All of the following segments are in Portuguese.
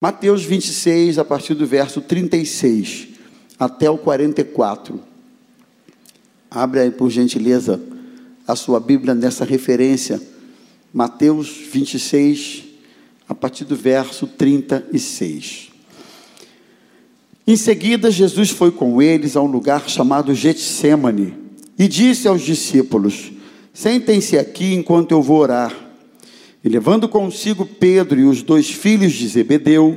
Mateus 26, a partir do verso 36 até o 44. Abre aí, por gentileza, a sua Bíblia nessa referência. Mateus 26, a partir do verso 36. Em seguida, Jesus foi com eles a um lugar chamado Getsemane e disse aos discípulos: Sentem-se aqui enquanto eu vou orar. E levando consigo Pedro e os dois filhos de Zebedeu,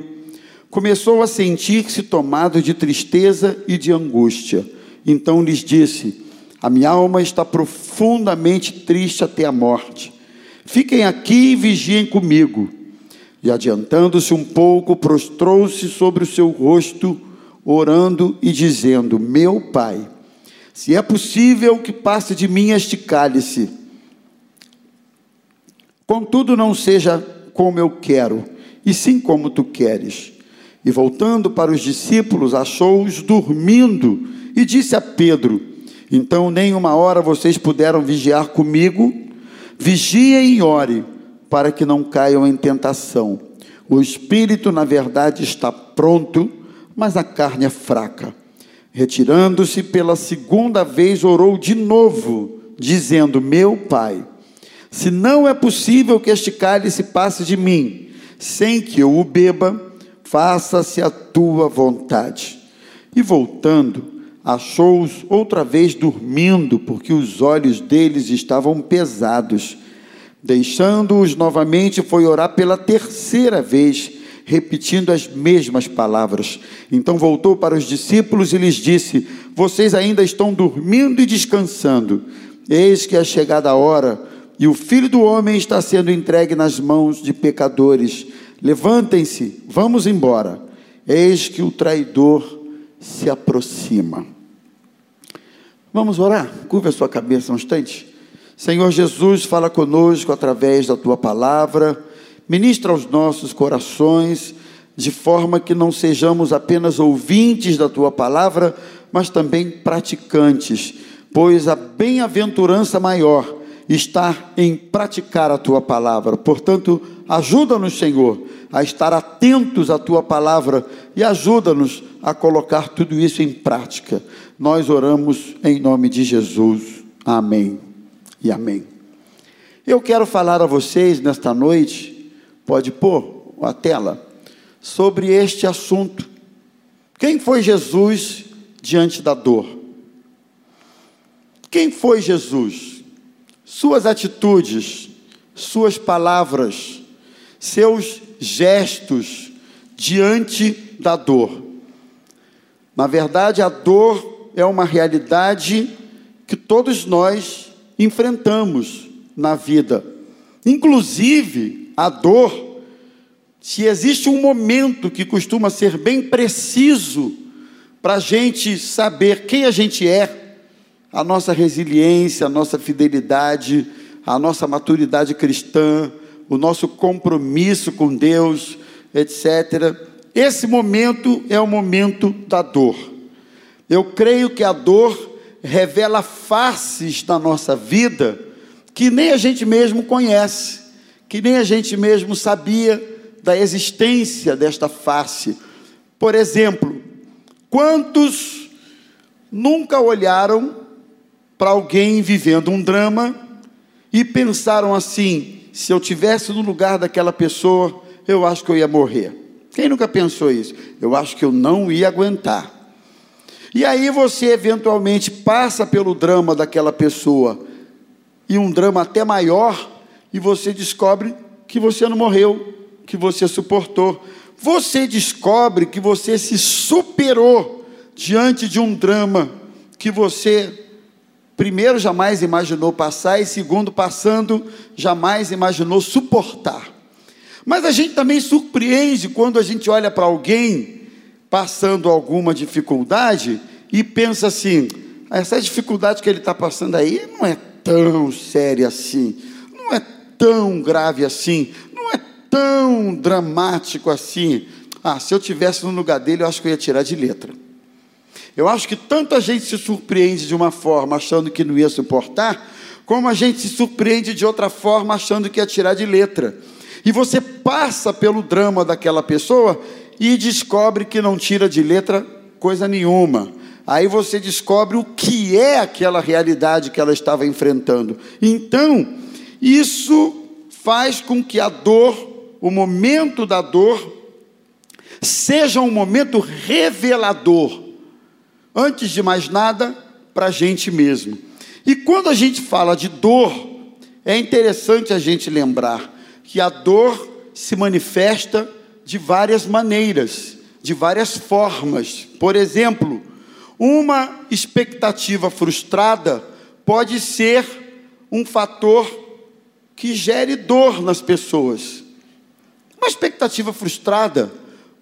começou a sentir-se tomado de tristeza e de angústia. Então lhes disse: A minha alma está profundamente triste até a morte. Fiquem aqui e vigiem comigo. E adiantando-se um pouco, prostrou-se sobre o seu rosto, orando e dizendo: Meu pai, se é possível que passe de mim este cálice Contudo, não seja como eu quero, e sim como tu queres. E voltando para os discípulos, achou-os dormindo e disse a Pedro: Então, nem uma hora vocês puderam vigiar comigo? Vigiem e ore, para que não caiam em tentação. O espírito, na verdade, está pronto, mas a carne é fraca. Retirando-se pela segunda vez, orou de novo, dizendo: Meu pai se não é possível que este cálice passe de mim, sem que eu o beba, faça-se a tua vontade. E voltando, achou-os outra vez dormindo, porque os olhos deles estavam pesados. Deixando-os novamente, foi orar pela terceira vez, repetindo as mesmas palavras. Então voltou para os discípulos e lhes disse: Vocês ainda estão dormindo e descansando. Eis que é chegada a hora e o filho do homem está sendo entregue nas mãos de pecadores. Levantem-se, vamos embora. Eis que o traidor se aproxima. Vamos orar? Curva a sua cabeça um instante. Senhor Jesus, fala conosco através da tua palavra, ministra aos nossos corações, de forma que não sejamos apenas ouvintes da tua palavra, mas também praticantes, pois a bem-aventurança maior estar em praticar a tua palavra. Portanto, ajuda-nos, Senhor, a estar atentos à tua palavra e ajuda-nos a colocar tudo isso em prática. Nós oramos em nome de Jesus. Amém e amém. Eu quero falar a vocês nesta noite, pode pôr a tela, sobre este assunto. Quem foi Jesus diante da dor? Quem foi Jesus? Suas atitudes, suas palavras, seus gestos diante da dor. Na verdade, a dor é uma realidade que todos nós enfrentamos na vida. Inclusive, a dor, se existe um momento que costuma ser bem preciso para a gente saber quem a gente é, a nossa resiliência, a nossa fidelidade, a nossa maturidade cristã, o nosso compromisso com Deus, etc. Esse momento é o momento da dor. Eu creio que a dor revela faces da nossa vida que nem a gente mesmo conhece, que nem a gente mesmo sabia da existência desta face. Por exemplo, quantos nunca olharam para alguém vivendo um drama e pensaram assim: se eu tivesse no lugar daquela pessoa, eu acho que eu ia morrer. Quem nunca pensou isso? Eu acho que eu não ia aguentar. E aí você eventualmente passa pelo drama daquela pessoa, e um drama até maior, e você descobre que você não morreu, que você suportou. Você descobre que você se superou diante de um drama que você primeiro, jamais imaginou passar, e segundo, passando, jamais imaginou suportar. Mas a gente também surpreende quando a gente olha para alguém passando alguma dificuldade e pensa assim: essa dificuldade que ele está passando aí não é tão séria assim, não é tão grave assim, não é tão dramático assim. Ah, se eu tivesse no lugar dele, eu acho que eu ia tirar de letra. Eu acho que tanta gente se surpreende de uma forma achando que não ia suportar, como a gente se surpreende de outra forma achando que ia tirar de letra. E você passa pelo drama daquela pessoa e descobre que não tira de letra coisa nenhuma. Aí você descobre o que é aquela realidade que ela estava enfrentando. Então, isso faz com que a dor, o momento da dor, seja um momento revelador, antes de mais nada, para a gente mesmo. E quando a gente fala de dor, é interessante a gente lembrar que a dor se manifesta de várias maneiras, de várias formas. Por exemplo, uma expectativa frustrada pode ser um fator que gere dor nas pessoas. Uma expectativa frustrada,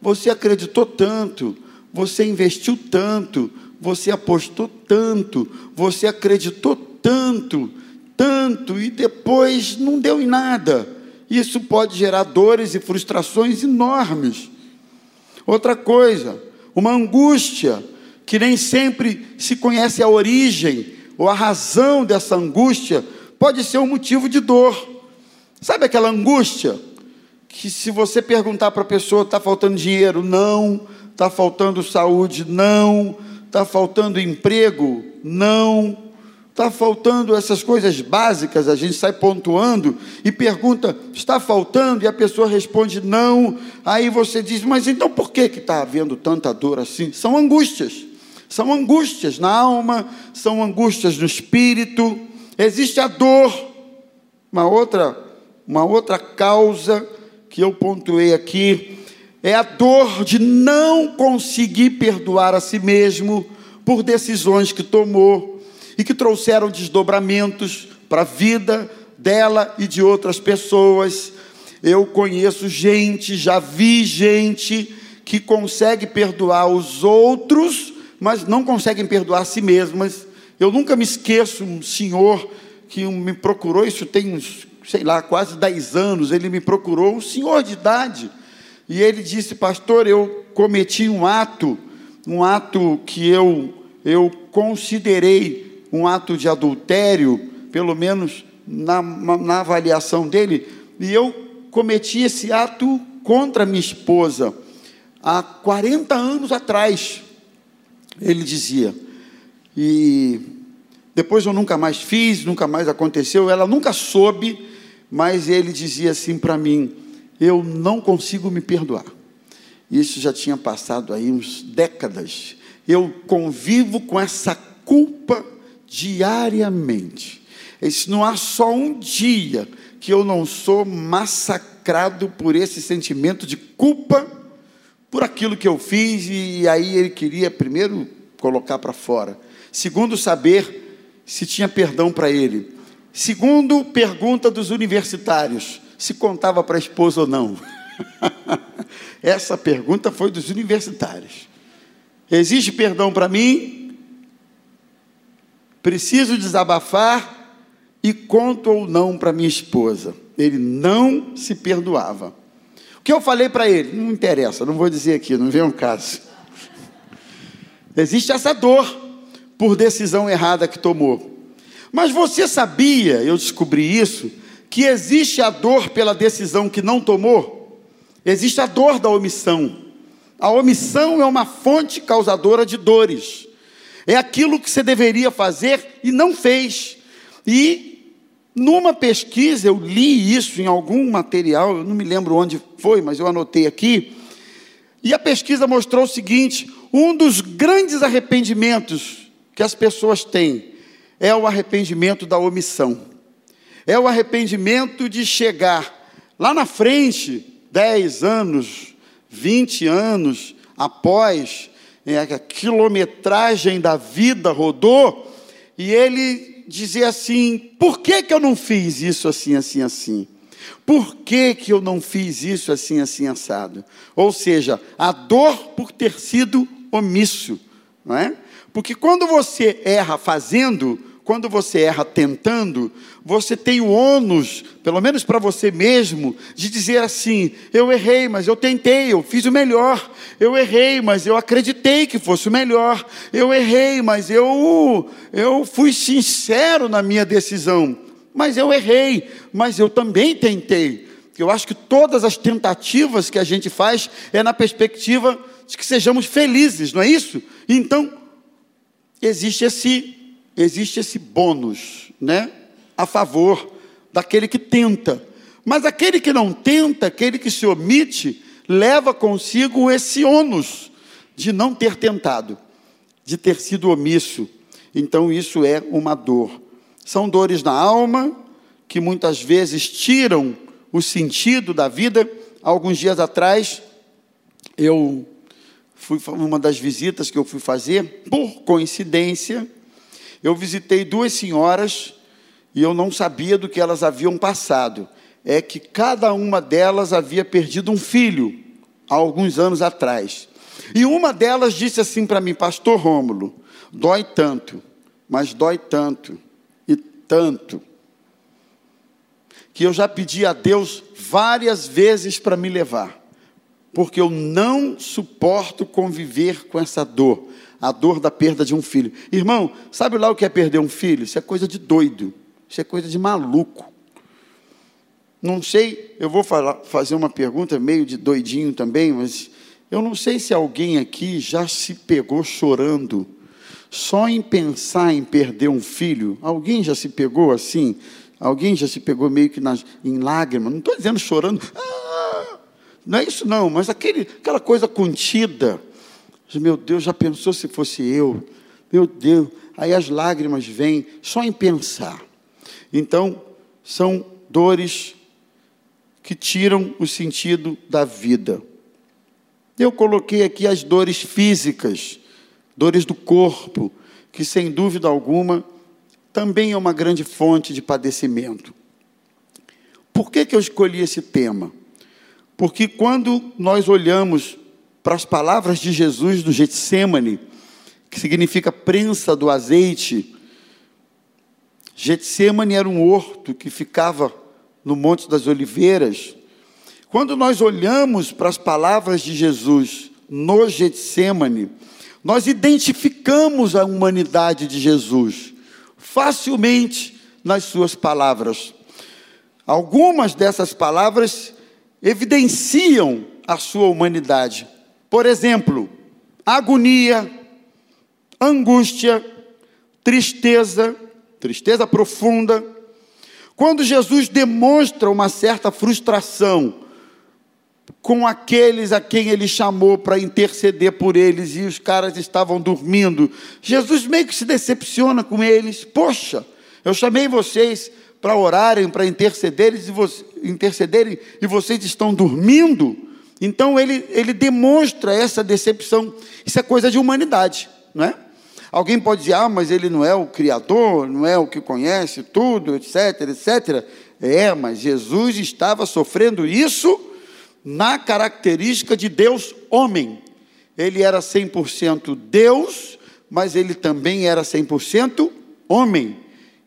você acreditou tanto, você investiu tanto, você apostou tanto, você acreditou tanto, tanto, e depois não deu em nada. Isso pode gerar dores e frustrações enormes. Outra coisa, uma angústia, que nem sempre se conhece a origem ou a razão dessa angústia, pode ser um motivo de dor. Sabe aquela angústia? Que se você perguntar para a pessoa, está faltando dinheiro? Não. Está faltando saúde? Não Está faltando emprego? Não. Está faltando essas coisas básicas, a gente sai pontuando e pergunta, está faltando? E a pessoa responde não. Aí você diz, mas então por que está havendo tanta dor assim? São angústias. São angústias na alma, são angústias no espírito. Existe a dor. Uma outra, uma outra causa que eu pontuei aqui é a dor de não conseguir perdoar a si mesmo por decisões que tomou e que trouxeram desdobramentos para a vida dela e de outras pessoas. Eu conheço gente, já vi gente que consegue perdoar os outros, mas não conseguem perdoar a si mesmas. Eu nunca me esqueço um senhor que me procurou, isso tem uns, sei lá, quase 10 anos, ele me procurou, um senhor de idade, e ele disse, pastor, eu cometi um ato, um ato que eu, eu considerei um ato de adultério, pelo menos na, na avaliação dele, e eu cometi esse ato contra minha esposa há 40 anos atrás, ele dizia. E depois eu nunca mais fiz, nunca mais aconteceu, ela nunca soube, mas ele dizia assim para mim: eu não consigo me perdoar. Isso já tinha passado aí uns décadas. Eu convivo com essa culpa diariamente. Isso não há só um dia que eu não sou massacrado por esse sentimento de culpa por aquilo que eu fiz e aí ele queria primeiro colocar para fora. Segundo, saber se tinha perdão para ele. Segundo, pergunta dos universitários: se contava para a esposa ou não? Essa pergunta foi dos universitários. Existe perdão para mim? Preciso desabafar e conto ou não para minha esposa. Ele não se perdoava. O que eu falei para ele? Não interessa, não vou dizer aqui, não vem um caso. Existe essa dor por decisão errada que tomou. Mas você sabia, eu descobri isso, que existe a dor pela decisão que não tomou, existe a dor da omissão. A omissão é uma fonte causadora de dores. É aquilo que você deveria fazer e não fez. E numa pesquisa, eu li isso em algum material, eu não me lembro onde foi, mas eu anotei aqui. E a pesquisa mostrou o seguinte: um dos grandes arrependimentos que as pessoas têm é o arrependimento da omissão é o arrependimento de chegar lá na frente, 10 anos, 20 anos após é, a quilometragem da vida rodou, e ele dizer assim: por que, que eu não fiz isso assim, assim, assim? Por que, que eu não fiz isso assim, assim, assado? Ou seja, a dor por ter sido omisso, não é? Porque quando você erra fazendo, quando você erra tentando, você tem o ônus, pelo menos para você mesmo, de dizer assim: eu errei, mas eu tentei, eu fiz o melhor. Eu errei, mas eu acreditei que fosse o melhor. Eu errei, mas eu, eu fui sincero na minha decisão. Mas eu errei, mas eu também tentei. Eu acho que todas as tentativas que a gente faz é na perspectiva de que sejamos felizes, não é isso? Então, existe esse existe esse bônus, né? A favor daquele que tenta. Mas aquele que não tenta, aquele que se omite, leva consigo esse ônus de não ter tentado, de ter sido omisso. Então isso é uma dor. São dores na alma que muitas vezes tiram o sentido da vida. Alguns dias atrás, eu fui uma das visitas que eu fui fazer, por coincidência, eu visitei duas senhoras e eu não sabia do que elas haviam passado. É que cada uma delas havia perdido um filho há alguns anos atrás. E uma delas disse assim para mim, Pastor Rômulo, dói tanto, mas dói tanto e tanto, que eu já pedi a Deus várias vezes para me levar, porque eu não suporto conviver com essa dor a dor da perda de um filho. Irmão, sabe lá o que é perder um filho? Isso é coisa de doido, isso é coisa de maluco. Não sei, eu vou falar, fazer uma pergunta meio de doidinho também, mas eu não sei se alguém aqui já se pegou chorando, só em pensar em perder um filho. Alguém já se pegou assim? Alguém já se pegou meio que nas, em lágrimas? Não estou dizendo chorando, ah, não é isso não, mas aquele, aquela coisa contida meu Deus, já pensou se fosse eu? Meu Deus, aí as lágrimas vêm só em pensar. Então, são dores que tiram o sentido da vida. Eu coloquei aqui as dores físicas, dores do corpo, que sem dúvida alguma também é uma grande fonte de padecimento. Por que, que eu escolhi esse tema? Porque quando nós olhamos para as palavras de Jesus do Getsemane, que significa prensa do azeite. Getsemane era um horto que ficava no Monte das Oliveiras. Quando nós olhamos para as palavras de Jesus no Getsemane, nós identificamos a humanidade de Jesus facilmente nas suas palavras. Algumas dessas palavras evidenciam a sua humanidade. Por exemplo, agonia, angústia, tristeza, tristeza profunda. Quando Jesus demonstra uma certa frustração com aqueles a quem ele chamou para interceder por eles e os caras estavam dormindo, Jesus meio que se decepciona com eles. Poxa, eu chamei vocês para orarem, para intercederem, e vocês estão dormindo. Então ele, ele demonstra essa decepção. Isso é coisa de humanidade, não é? Alguém pode dizer, ah, mas ele não é o Criador, não é o que conhece tudo, etc, etc. É, mas Jesus estava sofrendo isso na característica de Deus homem. Ele era 100% Deus, mas ele também era 100% homem.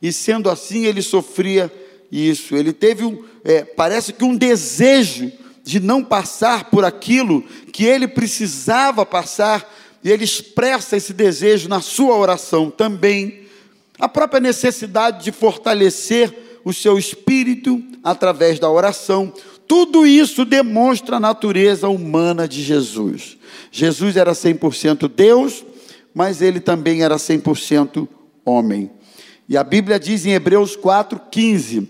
E sendo assim, ele sofria isso. Ele teve um, é, parece que um desejo de não passar por aquilo que ele precisava passar, e ele expressa esse desejo na sua oração também. A própria necessidade de fortalecer o seu espírito através da oração, tudo isso demonstra a natureza humana de Jesus. Jesus era 100% Deus, mas ele também era 100% homem. E a Bíblia diz em Hebreus 4,15: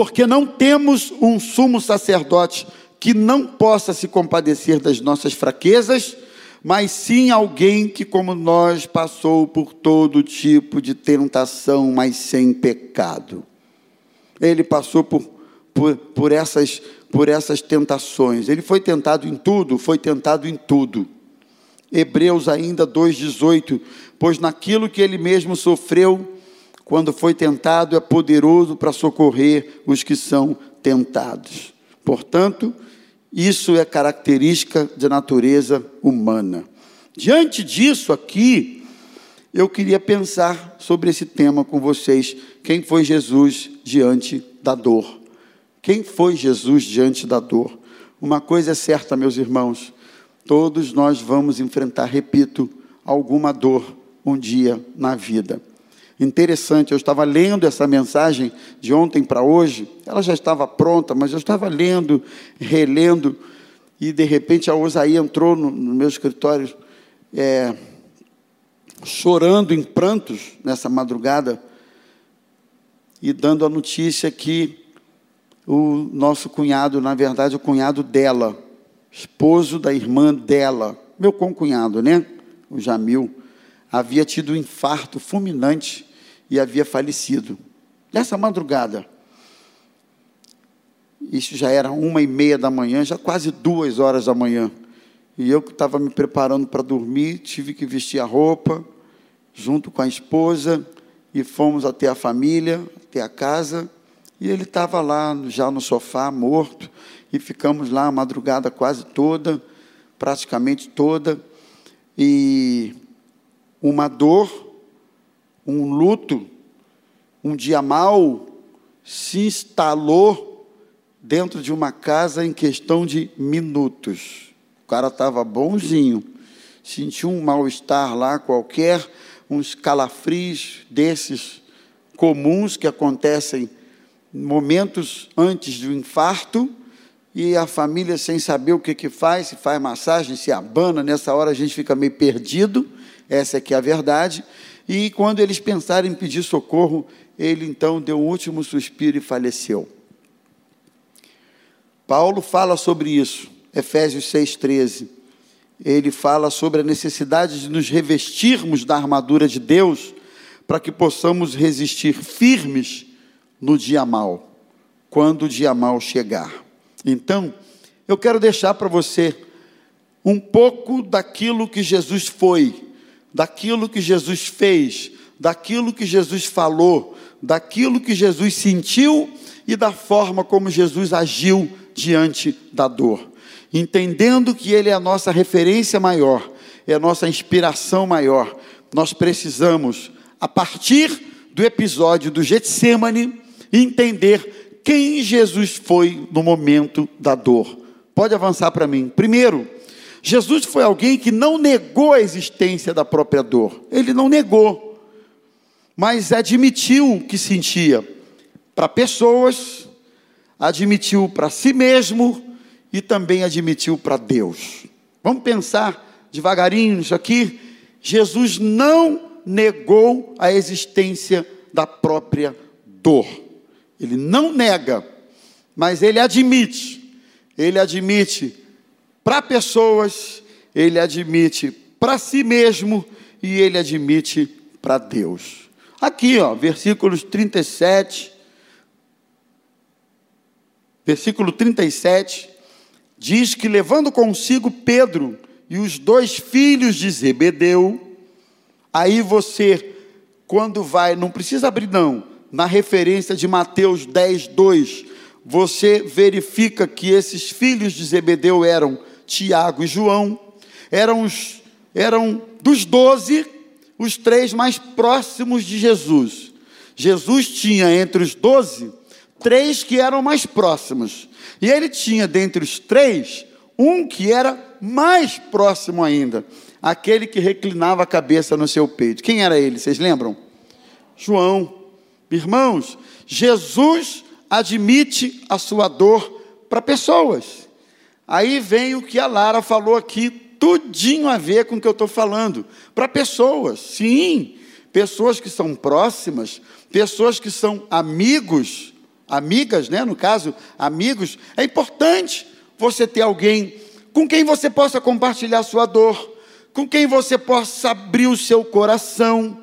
porque não temos um sumo sacerdote que não possa se compadecer das nossas fraquezas, mas sim alguém que, como nós, passou por todo tipo de tentação, mas sem pecado. Ele passou por, por, por, essas, por essas tentações. Ele foi tentado em tudo, foi tentado em tudo. Hebreus ainda 2,18: Pois naquilo que ele mesmo sofreu, quando foi tentado, é poderoso para socorrer os que são tentados. Portanto, isso é característica de natureza humana. Diante disso aqui, eu queria pensar sobre esse tema com vocês. Quem foi Jesus diante da dor? Quem foi Jesus diante da dor? Uma coisa é certa, meus irmãos, todos nós vamos enfrentar, repito, alguma dor um dia na vida. Interessante. Eu estava lendo essa mensagem de ontem para hoje, ela já estava pronta, mas eu estava lendo, relendo, e de repente a Osaí entrou no, no meu escritório, é, chorando em prantos nessa madrugada, e dando a notícia que o nosso cunhado, na verdade, o cunhado dela, esposo da irmã dela, meu concunhado, né? O Jamil, havia tido um infarto fulminante e havia falecido. Nessa madrugada, isso já era uma e meia da manhã, já quase duas horas da manhã. E eu que estava me preparando para dormir, tive que vestir a roupa, junto com a esposa, e fomos até a família, até a casa, e ele estava lá já no sofá, morto, e ficamos lá a madrugada quase toda, praticamente toda, e uma dor, um luto, um dia mal se instalou dentro de uma casa em questão de minutos. O cara estava bonzinho, sentiu um mal-estar lá qualquer, uns calafrios desses comuns que acontecem momentos antes do infarto, e a família sem saber o que, que faz, se faz massagem, se abana, nessa hora a gente fica meio perdido, essa é que é a verdade, e quando eles pensaram em pedir socorro, ele então deu um último suspiro e faleceu. Paulo fala sobre isso, Efésios 6,13. Ele fala sobre a necessidade de nos revestirmos da armadura de Deus para que possamos resistir firmes no dia mal, quando o dia mal chegar. Então, eu quero deixar para você um pouco daquilo que Jesus foi, daquilo que Jesus fez, daquilo que Jesus falou, daquilo que Jesus sentiu e da forma como Jesus agiu diante da dor. Entendendo que Ele é a nossa referência maior, é a nossa inspiração maior, nós precisamos, a partir do episódio do Getsemane, entender quem Jesus foi no momento da dor. Pode avançar para mim. Primeiro, Jesus foi alguém que não negou a existência da própria dor. Ele não negou, mas admitiu que sentia para pessoas, admitiu para si mesmo e também admitiu para Deus. Vamos pensar devagarinho nisso aqui. Jesus não negou a existência da própria dor. Ele não nega, mas ele admite. Ele admite para pessoas, ele admite para si mesmo e ele admite para Deus. Aqui, ó, versículos 37, versículo 37, diz que levando consigo Pedro e os dois filhos de Zebedeu, aí você, quando vai, não precisa abrir não, na referência de Mateus 10, 2, você verifica que esses filhos de Zebedeu eram Tiago e João, eram, os, eram dos doze, os três mais próximos de Jesus. Jesus tinha entre os doze, três que eram mais próximos. E ele tinha dentre os três, um que era mais próximo ainda, aquele que reclinava a cabeça no seu peito. Quem era ele? Vocês lembram? João. Irmãos, Jesus admite a sua dor para pessoas. Aí vem o que a Lara falou aqui, tudinho a ver com o que eu estou falando. Para pessoas, sim, pessoas que são próximas, pessoas que são amigos, amigas, né? No caso, amigos, é importante você ter alguém com quem você possa compartilhar sua dor, com quem você possa abrir o seu coração.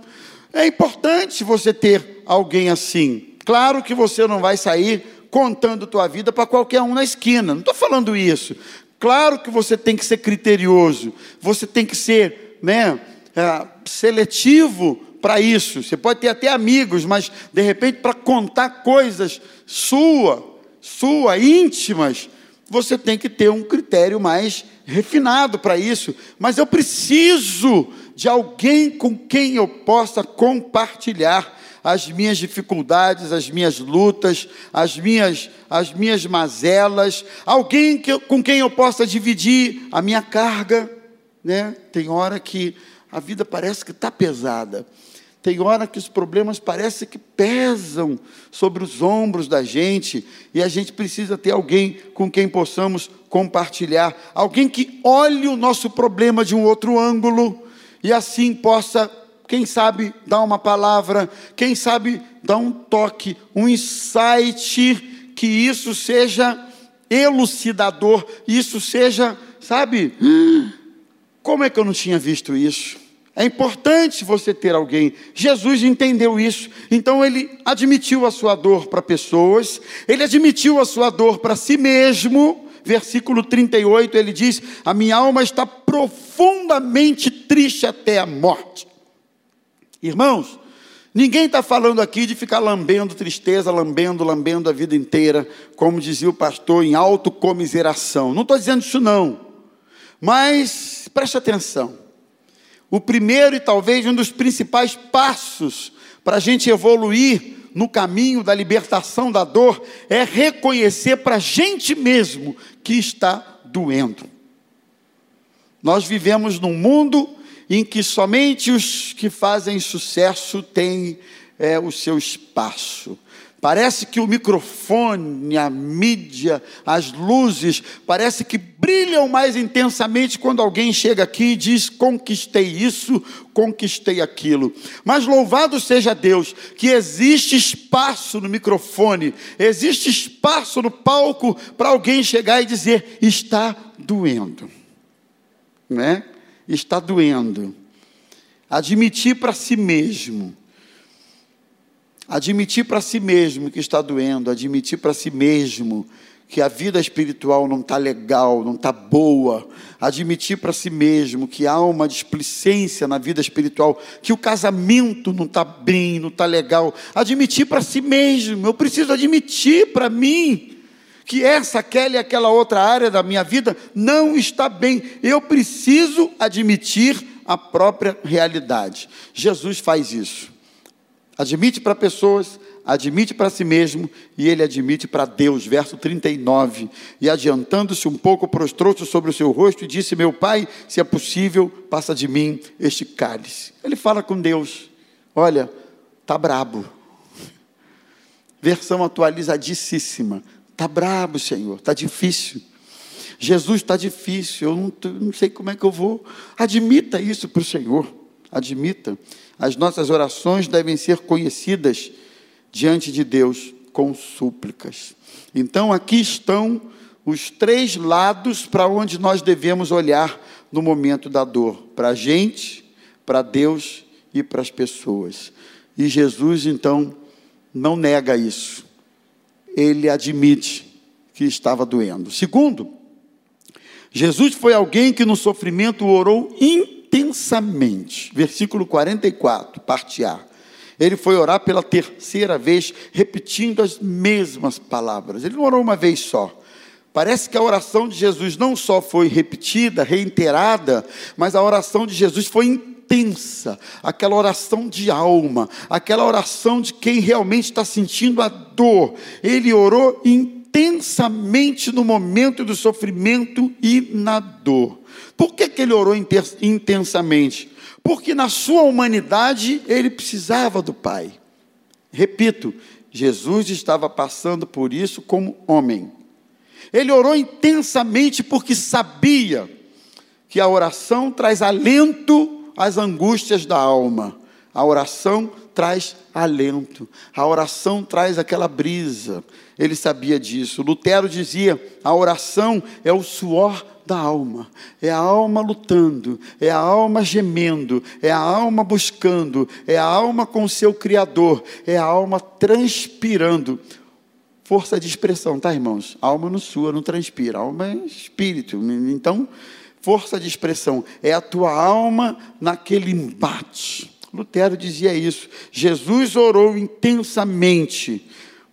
É importante você ter alguém assim. Claro que você não vai sair contando tua vida para qualquer um na esquina. Não estou falando isso. Claro que você tem que ser criterioso, você tem que ser né, é, seletivo para isso. Você pode ter até amigos, mas de repente para contar coisas sua, sua íntimas, você tem que ter um critério mais refinado para isso. Mas eu preciso de alguém com quem eu possa compartilhar as minhas dificuldades, as minhas lutas, as minhas, as minhas mazelas, alguém que, com quem eu possa dividir a minha carga. Né? Tem hora que a vida parece que está pesada. Tem hora que os problemas parecem que pesam sobre os ombros da gente e a gente precisa ter alguém com quem possamos compartilhar, alguém que olhe o nosso problema de um outro ângulo e assim possa, quem sabe, dar uma palavra, quem sabe, dar um toque, um insight, que isso seja elucidador, isso seja, sabe, como é que eu não tinha visto isso? É importante você ter alguém. Jesus entendeu isso, então ele admitiu a sua dor para pessoas, ele admitiu a sua dor para si mesmo. Versículo 38, ele diz: A minha alma está profundamente triste até a morte. Irmãos, ninguém está falando aqui de ficar lambendo tristeza, lambendo, lambendo a vida inteira, como dizia o pastor, em autocomiseração. Não estou dizendo isso, não. Mas preste atenção. O primeiro e talvez um dos principais passos para a gente evoluir no caminho da libertação da dor é reconhecer para a gente mesmo que está doendo. Nós vivemos num mundo em que somente os que fazem sucesso têm é, o seu espaço. Parece que o microfone, a mídia, as luzes, parece que brilham mais intensamente quando alguém chega aqui e diz: conquistei isso, conquistei aquilo. Mas louvado seja Deus, que existe espaço no microfone, existe espaço no palco para alguém chegar e dizer: está doendo, né? Está doendo. Admitir para si mesmo Admitir para si mesmo que está doendo, admitir para si mesmo que a vida espiritual não está legal, não está boa, admitir para si mesmo que há uma displicência na vida espiritual, que o casamento não está bem, não está legal, admitir para si mesmo, eu preciso admitir para mim que essa, aquela e aquela outra área da minha vida não está bem, eu preciso admitir a própria realidade. Jesus faz isso. Admite para pessoas, admite para si mesmo e ele admite para Deus. Verso 39. E adiantando-se um pouco, prostrou-se sobre o seu rosto e disse: Meu pai, se é possível, passa de mim este cálice. Ele fala com Deus: Olha, tá brabo. Versão atualizadíssima. Tá brabo, Senhor, tá difícil. Jesus está difícil, eu não, não sei como é que eu vou. Admita isso para o Senhor, admita. As nossas orações devem ser conhecidas diante de Deus com súplicas. Então, aqui estão os três lados para onde nós devemos olhar no momento da dor: para a gente, para Deus e para as pessoas. E Jesus, então, não nega isso. Ele admite que estava doendo. Segundo, Jesus foi alguém que no sofrimento orou intensamente. Versículo 44, parte A. Ele foi orar pela terceira vez, repetindo as mesmas palavras. Ele não orou uma vez só. Parece que a oração de Jesus não só foi repetida, reiterada, mas a oração de Jesus foi intensa, aquela oração de alma, aquela oração de quem realmente está sentindo a dor. Ele orou intensamente no momento do sofrimento e na dor. Por que, que ele orou intensamente? Porque na sua humanidade ele precisava do Pai. Repito, Jesus estava passando por isso como homem. Ele orou intensamente porque sabia que a oração traz alento às angústias da alma. A oração traz alento, a oração traz aquela brisa. Ele sabia disso. Lutero dizia: a oração é o suor da alma. É a alma lutando, é a alma gemendo, é a alma buscando, é a alma com o seu Criador, é a alma transpirando. Força de expressão, tá, irmãos? A alma não sua, não transpira, a alma é espírito. Então, força de expressão é a tua alma naquele embate. Lutero dizia isso. Jesus orou intensamente,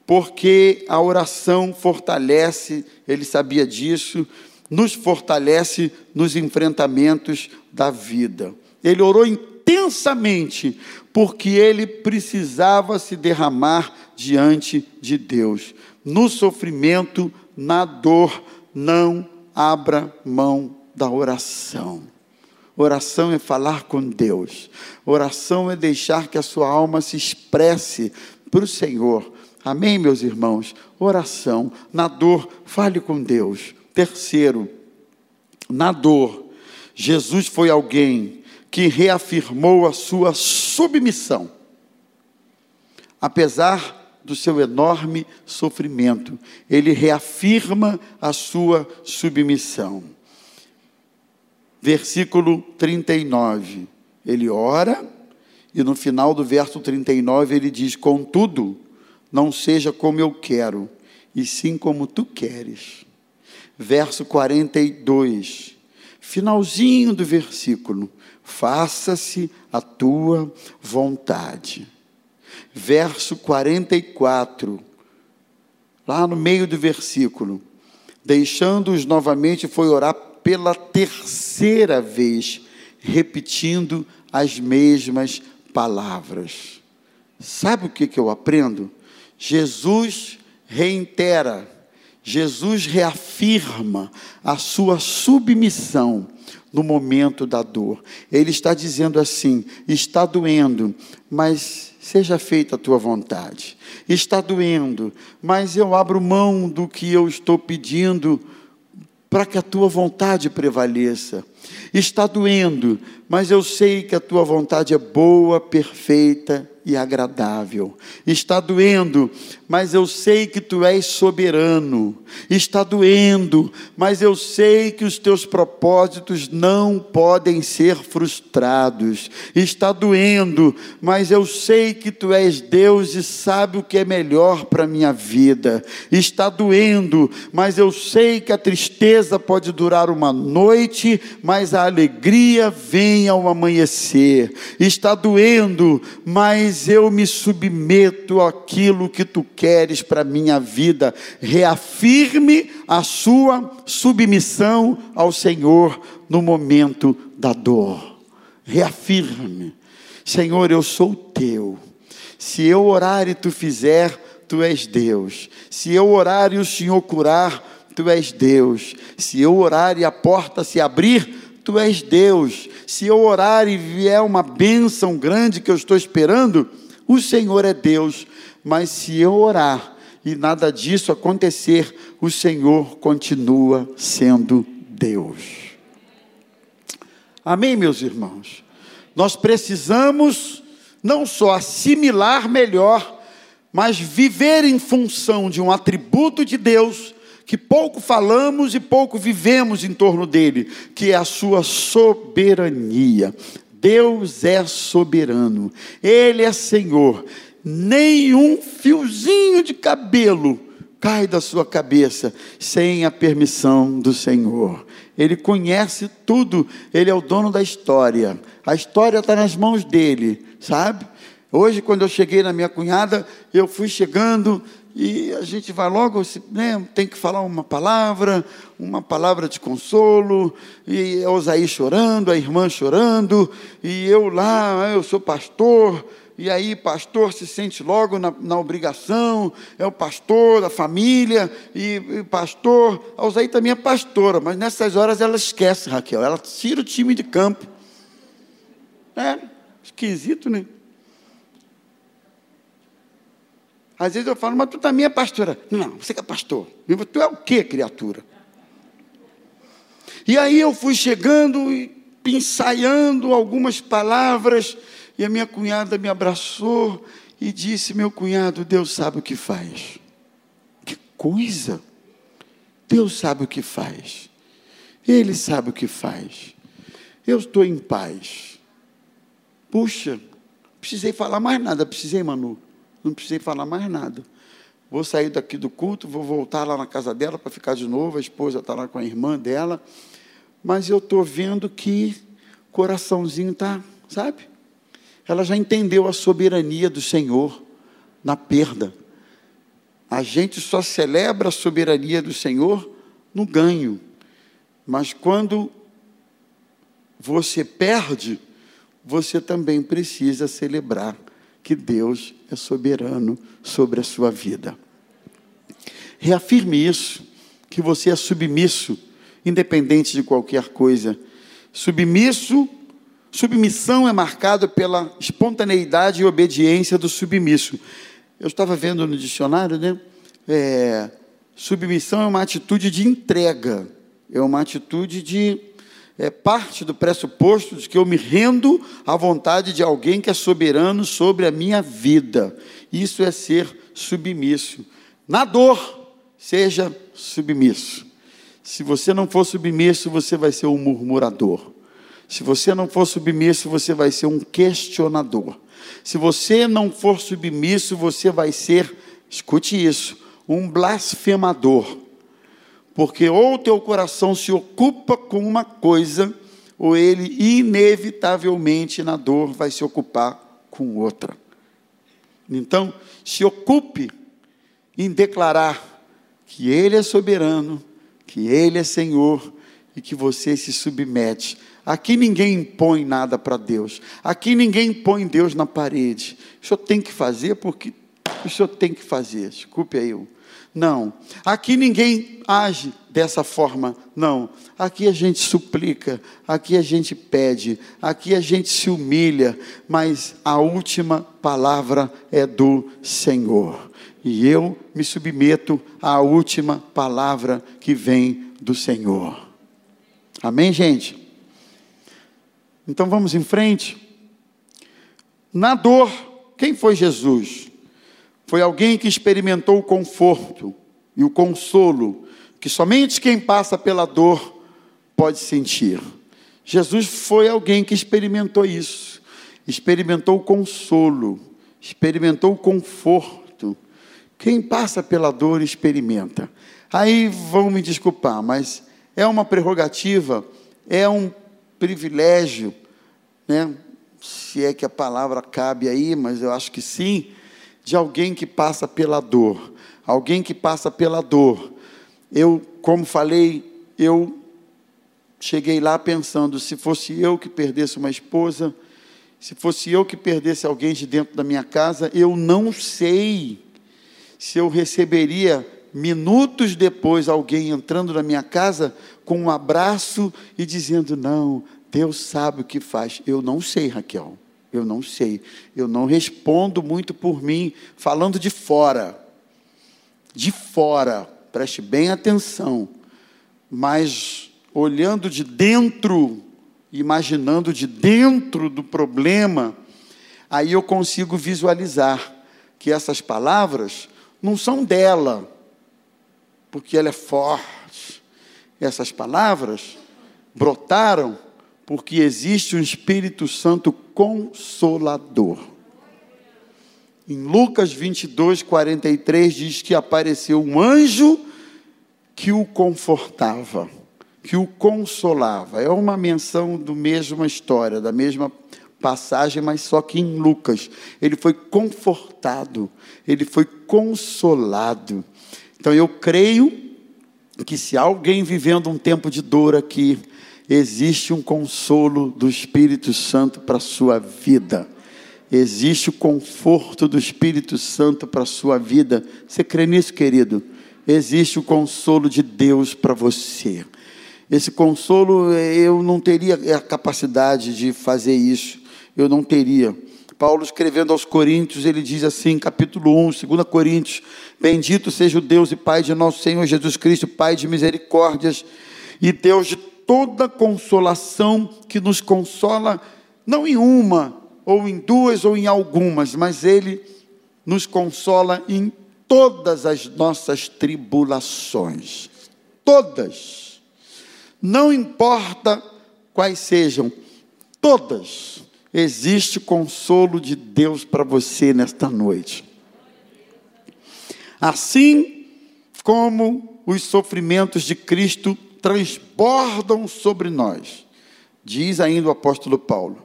porque a oração fortalece, ele sabia disso, nos fortalece nos enfrentamentos da vida. Ele orou intensamente, porque ele precisava se derramar diante de Deus. No sofrimento, na dor, não abra mão da oração. Oração é falar com Deus. Oração é deixar que a sua alma se expresse para o Senhor. Amém, meus irmãos? Oração. Na dor, fale com Deus. Terceiro, na dor, Jesus foi alguém que reafirmou a sua submissão. Apesar do seu enorme sofrimento, ele reafirma a sua submissão. Versículo 39. Ele ora e no final do verso 39 ele diz: Contudo, não seja como eu quero, e sim como tu queres. Verso 42, finalzinho do versículo: faça-se a tua vontade. Verso 44, lá no meio do versículo, deixando-os novamente, foi orar pela terceira vez, repetindo as mesmas palavras. Sabe o que, que eu aprendo? Jesus reitera, Jesus reafirma a sua submissão no momento da dor. Ele está dizendo assim: está doendo, mas seja feita a tua vontade. Está doendo, mas eu abro mão do que eu estou pedindo para que a tua vontade prevaleça. Está doendo, mas eu sei que a tua vontade é boa, perfeita e agradável. Está doendo, mas eu sei que tu és soberano. Está doendo, mas eu sei que os teus propósitos não podem ser frustrados. Está doendo, mas eu sei que tu és Deus e sabe o que é melhor para a minha vida. Está doendo, mas eu sei que a tristeza pode durar uma noite, mas a alegria vem ao amanhecer. Está doendo, mas eu me submeto àquilo que tu queres para a minha vida. Reafirme a sua submissão ao Senhor no momento da dor. Reafirme. Senhor, eu sou teu. Se eu orar e tu fizer, tu és Deus. Se eu orar e o Senhor curar, tu és Deus. Se eu orar e a porta se abrir, tu és Deus. Se eu orar e vier uma bênção grande que eu estou esperando, o Senhor é Deus. Mas se eu orar e nada disso acontecer, o Senhor continua sendo Deus. Amém, meus irmãos? Nós precisamos não só assimilar melhor, mas viver em função de um atributo de Deus que pouco falamos e pouco vivemos em torno dele, que é a sua soberania. Deus é soberano, Ele é Senhor. Nenhum fiozinho de cabelo cai da sua cabeça sem a permissão do Senhor. Ele conhece tudo, Ele é o dono da história. A história está nas mãos dele, sabe? Hoje, quando eu cheguei na minha cunhada, eu fui chegando, e a gente vai logo, né, tem que falar uma palavra, uma palavra de consolo, e a Osaí chorando, a irmã chorando, e eu lá, eu sou pastor, e aí pastor se sente logo na, na obrigação, é o pastor da família, e, e pastor, a Osaí também é pastora, mas nessas horas ela esquece, Raquel, ela tira o time de campo. É, esquisito, né? Às vezes eu falo, mas tu também é pastora. Não, você que é pastor. Tu é o que, criatura? E aí eu fui chegando e ensaiando algumas palavras, e a minha cunhada me abraçou e disse: Meu cunhado, Deus sabe o que faz. Que coisa! Deus sabe o que faz. Ele sabe o que faz. Eu estou em paz. Puxa, precisei falar mais nada, precisei, Manu não precisei falar mais nada. Vou sair daqui do culto, vou voltar lá na casa dela para ficar de novo, a esposa está lá com a irmã dela, mas eu estou vendo que coraçãozinho está, sabe? Ela já entendeu a soberania do Senhor na perda. A gente só celebra a soberania do Senhor no ganho, mas quando você perde, você também precisa celebrar que Deus é soberano sobre a sua vida. Reafirme isso, que você é submisso, independente de qualquer coisa. Submisso, submissão é marcado pela espontaneidade e obediência do submisso. Eu estava vendo no dicionário, né? É, submissão é uma atitude de entrega, é uma atitude de é parte do pressuposto de que eu me rendo à vontade de alguém que é soberano sobre a minha vida. Isso é ser submisso. Na dor, seja submisso. Se você não for submisso, você vai ser um murmurador. Se você não for submisso, você vai ser um questionador. Se você não for submisso, você vai ser, escute isso, um blasfemador porque ou teu coração se ocupa com uma coisa, ou ele inevitavelmente na dor vai se ocupar com outra. Então, se ocupe em declarar que Ele é soberano, que Ele é Senhor e que você se submete. Aqui ninguém impõe nada para Deus. Aqui ninguém põe Deus na parede. O senhor tem que fazer porque o senhor tem que fazer. Desculpe aí não. Aqui ninguém age dessa forma. Não. Aqui a gente suplica, aqui a gente pede, aqui a gente se humilha, mas a última palavra é do Senhor. E eu me submeto à última palavra que vem do Senhor. Amém, gente? Então vamos em frente. Na dor, quem foi Jesus? Foi alguém que experimentou o conforto e o consolo que somente quem passa pela dor pode sentir. Jesus foi alguém que experimentou isso, experimentou o consolo, experimentou o conforto. Quem passa pela dor experimenta. Aí vão me desculpar, mas é uma prerrogativa, é um privilégio, né? Se é que a palavra cabe aí, mas eu acho que sim de alguém que passa pela dor. Alguém que passa pela dor. Eu, como falei, eu cheguei lá pensando: se fosse eu que perdesse uma esposa, se fosse eu que perdesse alguém de dentro da minha casa, eu não sei se eu receberia minutos depois alguém entrando na minha casa com um abraço e dizendo: Não, Deus sabe o que faz. Eu não sei, Raquel. Eu não sei. Eu não respondo muito por mim, falando de fora. De fora, preste bem atenção. Mas olhando de dentro, imaginando de dentro do problema, aí eu consigo visualizar que essas palavras não são dela, porque ela é forte. Essas palavras brotaram porque existe um Espírito Santo consolador. Em Lucas 22, 43 diz que apareceu um anjo que o confortava, que o consolava. É uma menção do mesma história, da mesma passagem, mas só que em Lucas. Ele foi confortado, ele foi consolado. Então eu creio que se alguém vivendo um tempo de dor aqui, existe um consolo do Espírito Santo para a sua vida. Existe o conforto do Espírito Santo para a sua vida. Você crê nisso, querido? Existe o consolo de Deus para você. Esse consolo, eu não teria a capacidade de fazer isso. Eu não teria. Paulo escrevendo aos Coríntios, ele diz assim, capítulo 1, 2 Coríntios: Bendito seja o Deus e Pai de nosso Senhor Jesus Cristo, Pai de misericórdias e Deus de toda consolação que nos consola, não em uma, ou em duas, ou em algumas, mas Ele nos consola em todas as nossas tribulações. Todas. Não importa quais sejam, todas. Existe consolo de Deus para você nesta noite. Assim como os sofrimentos de Cristo transbordam sobre nós, diz ainda o apóstolo Paulo.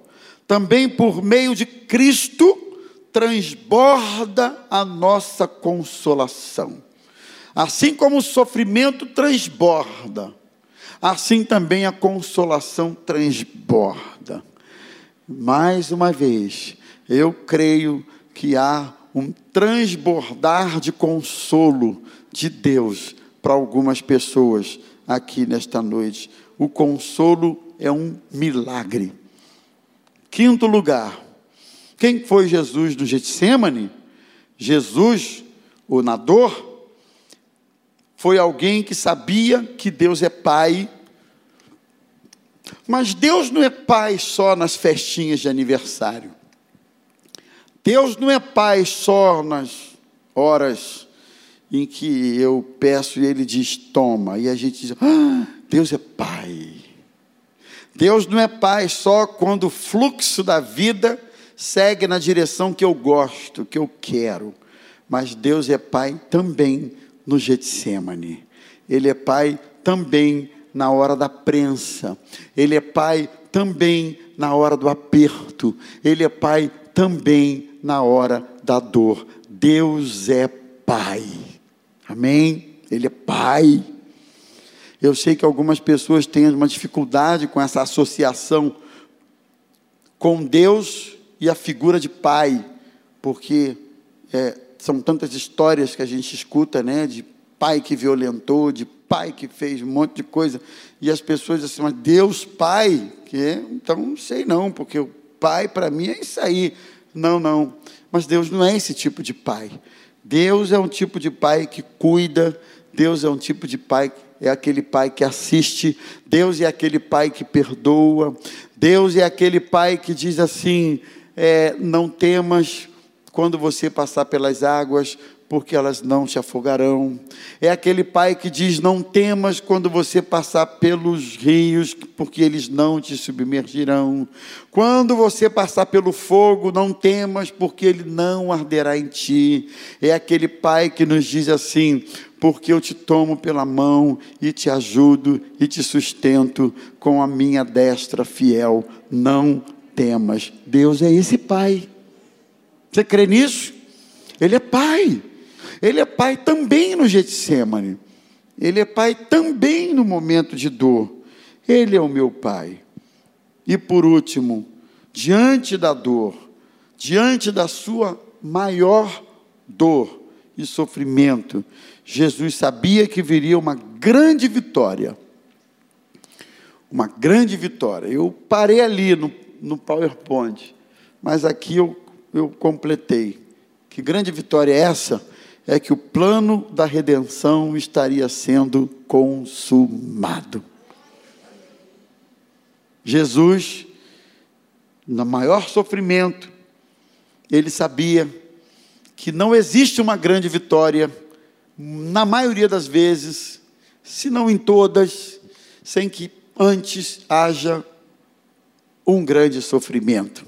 Também por meio de Cristo transborda a nossa consolação. Assim como o sofrimento transborda, assim também a consolação transborda. Mais uma vez, eu creio que há um transbordar de consolo de Deus para algumas pessoas aqui nesta noite. O consolo é um milagre. Quinto lugar, quem foi Jesus no Getsemane? Jesus, o nadador, foi alguém que sabia que Deus é Pai. Mas Deus não é Pai só nas festinhas de aniversário. Deus não é Pai só nas horas em que eu peço e Ele diz toma. E a gente diz, ah, Deus é Pai. Deus não é Pai só quando o fluxo da vida segue na direção que eu gosto, que eu quero. Mas Deus é Pai também no Getsemane. Ele é Pai também na hora da prensa. Ele é Pai também na hora do aperto. Ele é Pai também na hora da dor. Deus é Pai. Amém? Ele é Pai. Eu sei que algumas pessoas têm uma dificuldade com essa associação com Deus e a figura de pai, porque é, são tantas histórias que a gente escuta, né, de pai que violentou, de pai que fez um monte de coisa, e as pessoas assim, mas Deus Pai, que é, então não sei não, porque o pai para mim é isso aí. Não, não. Mas Deus não é esse tipo de pai. Deus é um tipo de pai que cuida, Deus é um tipo de pai é aquele pai que assiste, Deus é aquele pai que perdoa, Deus é aquele pai que diz assim: é, não temas quando você passar pelas águas, porque elas não te afogarão. É aquele pai que diz: Não temas quando você passar pelos rios, porque eles não te submergirão. Quando você passar pelo fogo, não temas, porque ele não arderá em ti. É aquele pai que nos diz assim: porque eu te tomo pela mão e te ajudo e te sustento com a minha destra fiel. Não temas. Deus é esse Pai. Você crê nisso? Ele é Pai. Ele é Pai também no Getsemane. Ele é Pai também no momento de dor. Ele é o meu Pai. E por último, diante da dor, diante da sua maior dor e sofrimento, Jesus sabia que viria uma grande vitória. Uma grande vitória. Eu parei ali no, no PowerPoint, mas aqui eu, eu completei. Que grande vitória é essa? É que o plano da redenção estaria sendo consumado. Jesus, no maior sofrimento, ele sabia que não existe uma grande vitória na maioria das vezes, se não em todas, sem que antes haja um grande sofrimento.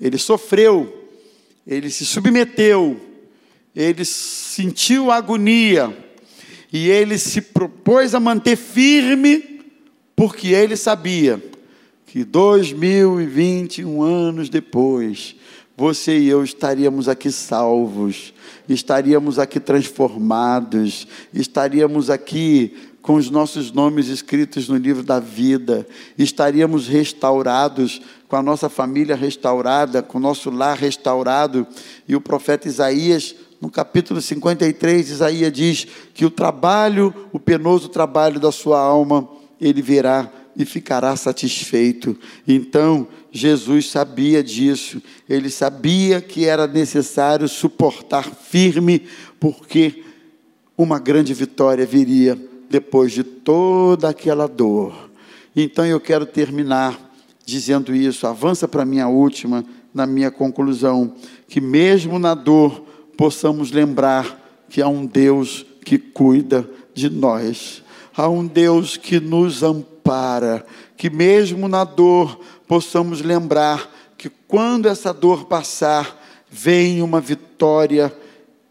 Ele sofreu, ele se submeteu, ele sentiu agonia e ele se propôs a manter firme, porque ele sabia que 2021 anos depois, você e eu estaríamos aqui salvos, estaríamos aqui transformados, estaríamos aqui com os nossos nomes escritos no livro da vida, estaríamos restaurados, com a nossa família restaurada, com o nosso lar restaurado. E o profeta Isaías, no capítulo 53, Isaías diz que o trabalho, o penoso trabalho da sua alma, ele verá e ficará satisfeito. Então, Jesus sabia disso, ele sabia que era necessário suportar firme, porque uma grande vitória viria depois de toda aquela dor. Então eu quero terminar dizendo isso, avança para a minha última, na minha conclusão, que mesmo na dor possamos lembrar que há um Deus que cuida de nós, há um Deus que nos ampara para que mesmo na dor possamos lembrar que quando essa dor passar, vem uma vitória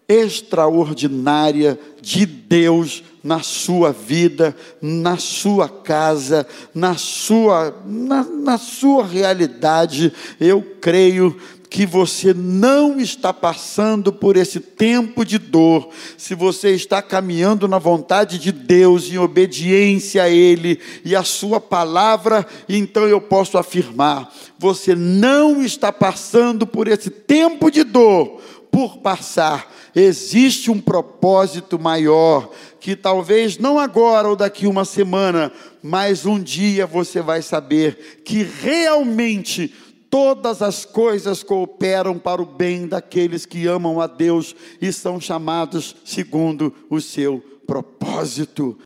extraordinária de Deus na sua vida, na sua casa, na sua, na, na sua realidade. Eu creio que você não está passando por esse tempo de dor, se você está caminhando na vontade de Deus, em obediência a Ele e a Sua palavra, então eu posso afirmar: você não está passando por esse tempo de dor. Por passar, existe um propósito maior que talvez não agora ou daqui uma semana, mas um dia você vai saber que realmente todas as coisas cooperam para o bem daqueles que amam a Deus e são chamados segundo o seu propósito.